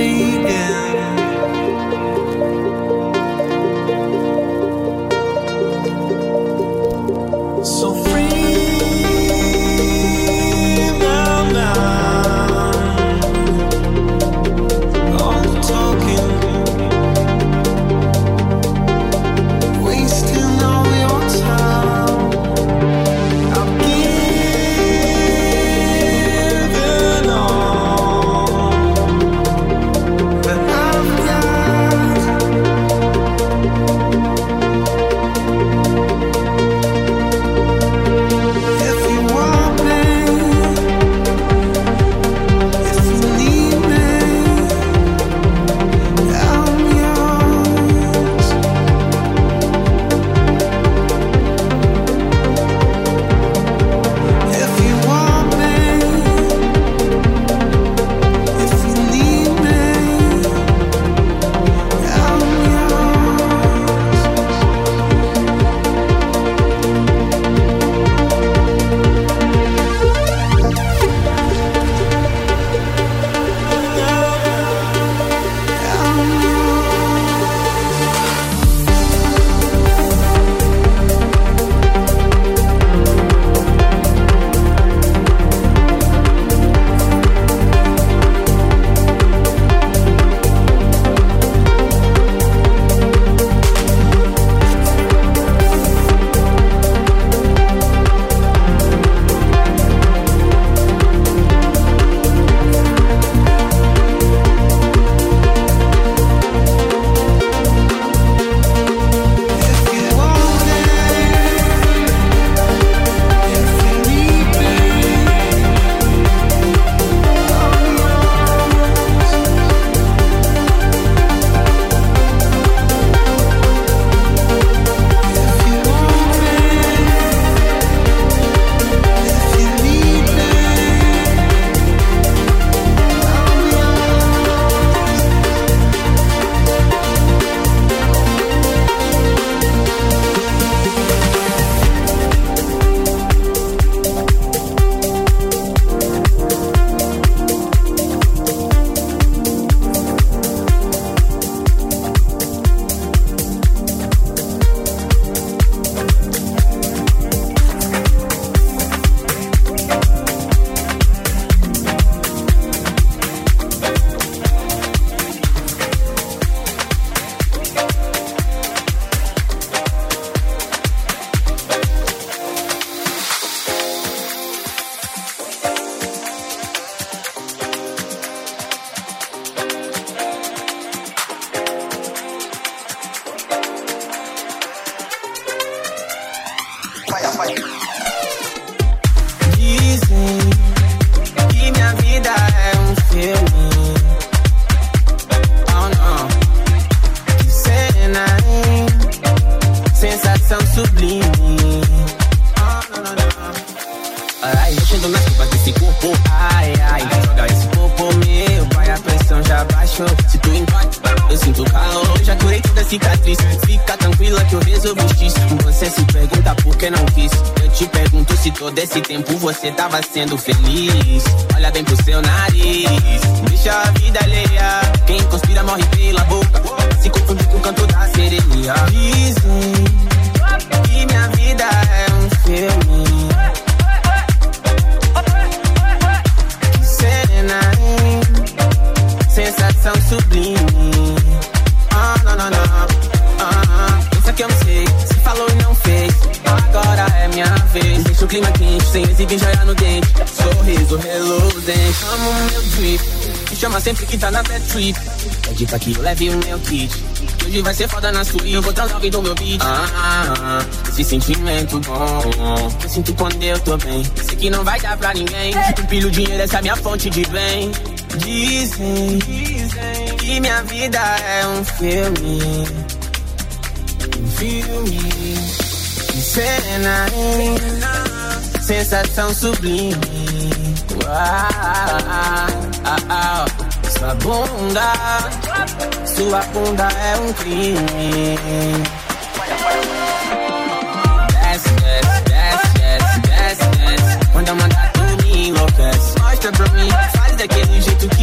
fading sendo feliz. Minha vez. Deixa o clima quente, sem exibir joia no dente. Sorriso reluzente. Amo meu drip. Me chama sempre que tá na bad trip. Pede pra que eu leve o meu kit. Que hoje vai ser foda na suíte. Eu vou transar alguém do meu beat. Ah, ah, ah, esse sentimento bom. Eu sinto quando eu tô bem. Sei que não vai dar pra ninguém. Um pilho dinheiro, essa é minha fonte de bem. Dizem, dizem que minha vida é um filme. Um filme. Que cena, hein? Sensação sublime. Uau, ah, ah, sua bunda, sua bunda é um crime. Desce, desce, desce, desce, desce. Quando eu mandar tu me enlouquece. Mostra pra mim, faz daquele jeito que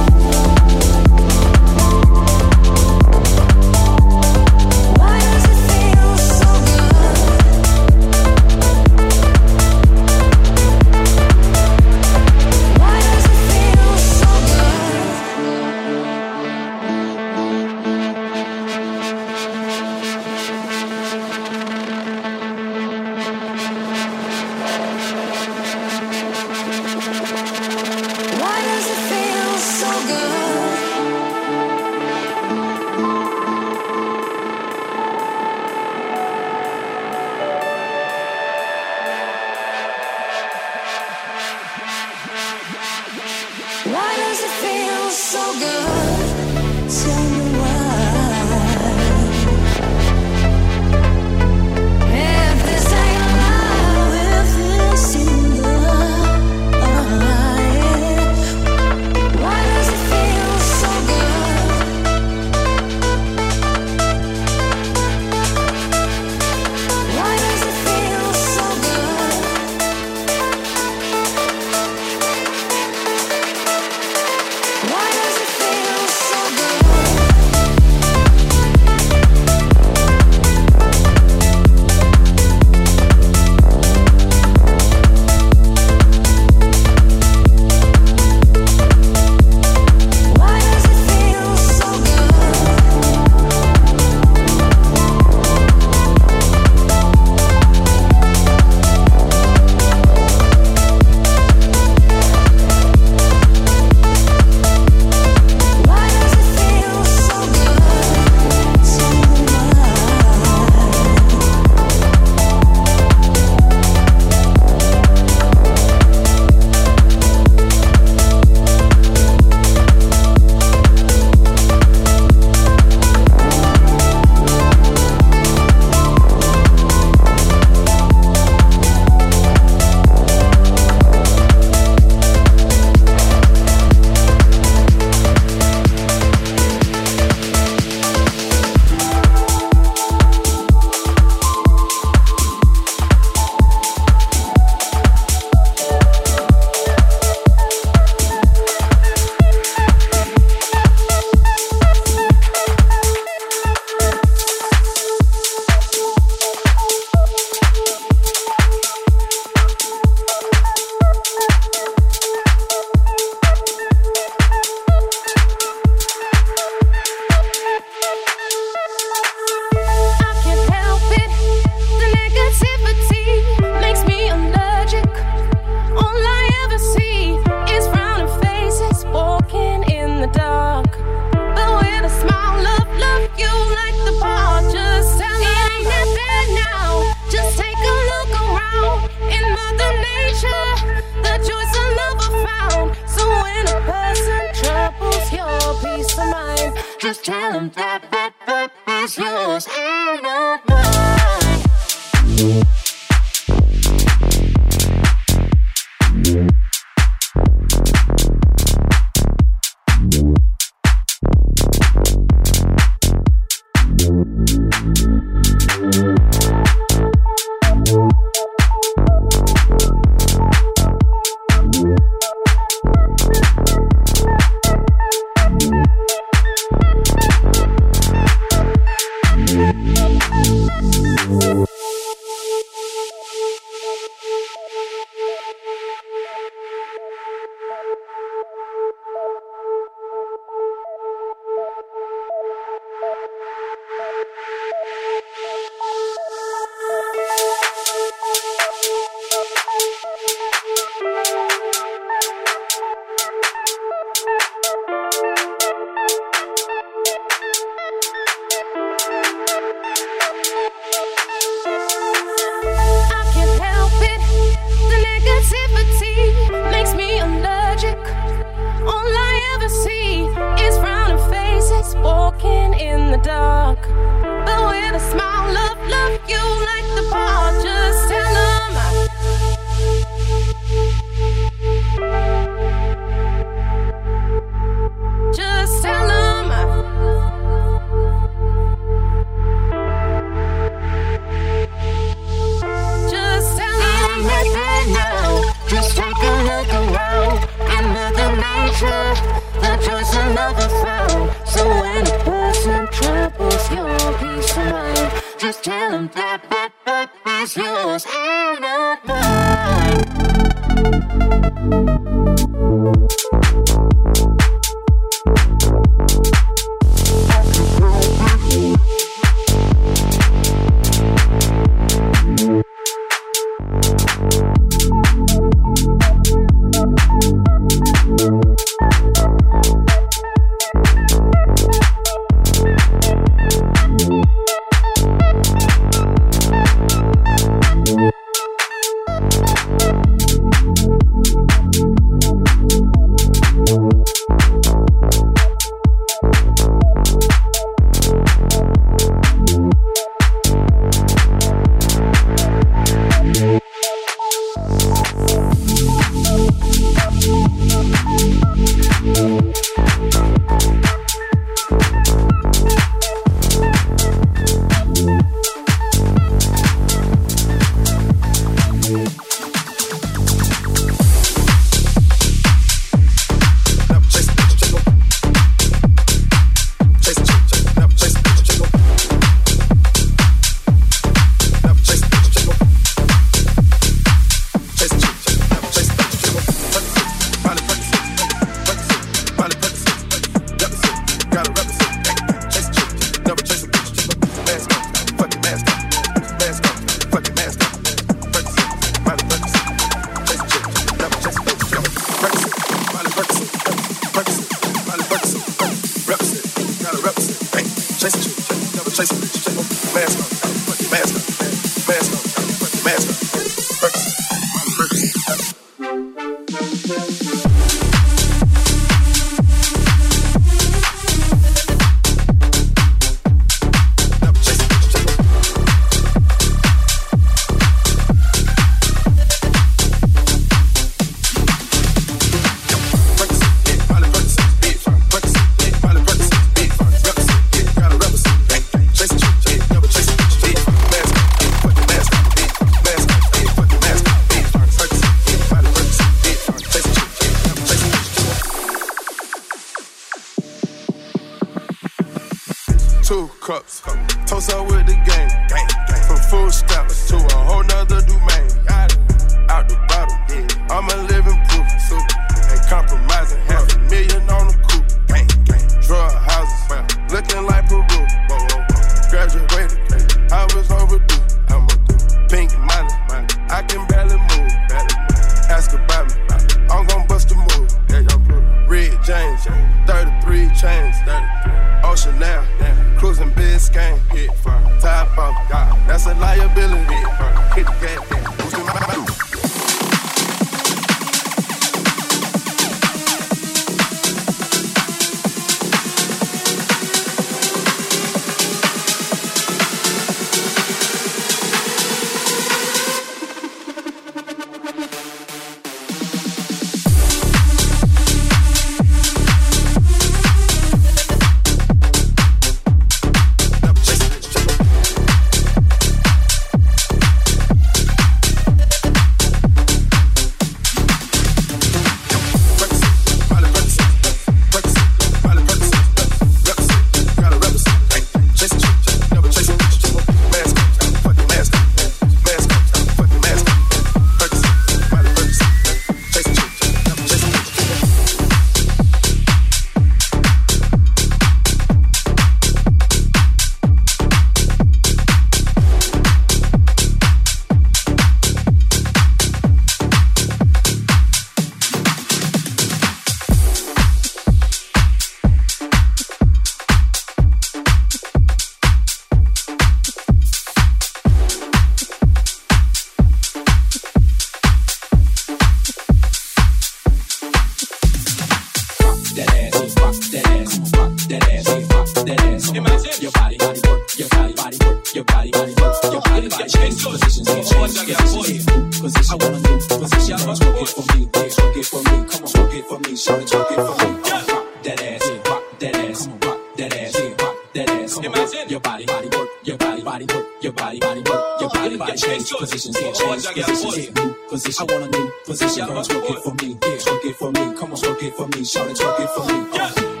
positions here, change positions here, new position. I want a new position. Girl, twerk it for me, yeah, twerk it for me. Come on, twerk it for me, shout it, twerk it for me. Uh.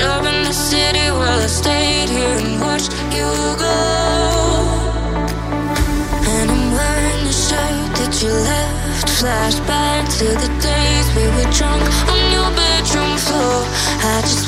job in the city while I stayed here and watched you go. And I'm wearing the shirt that you left. Flashback to the days we were drunk on your bedroom floor. I just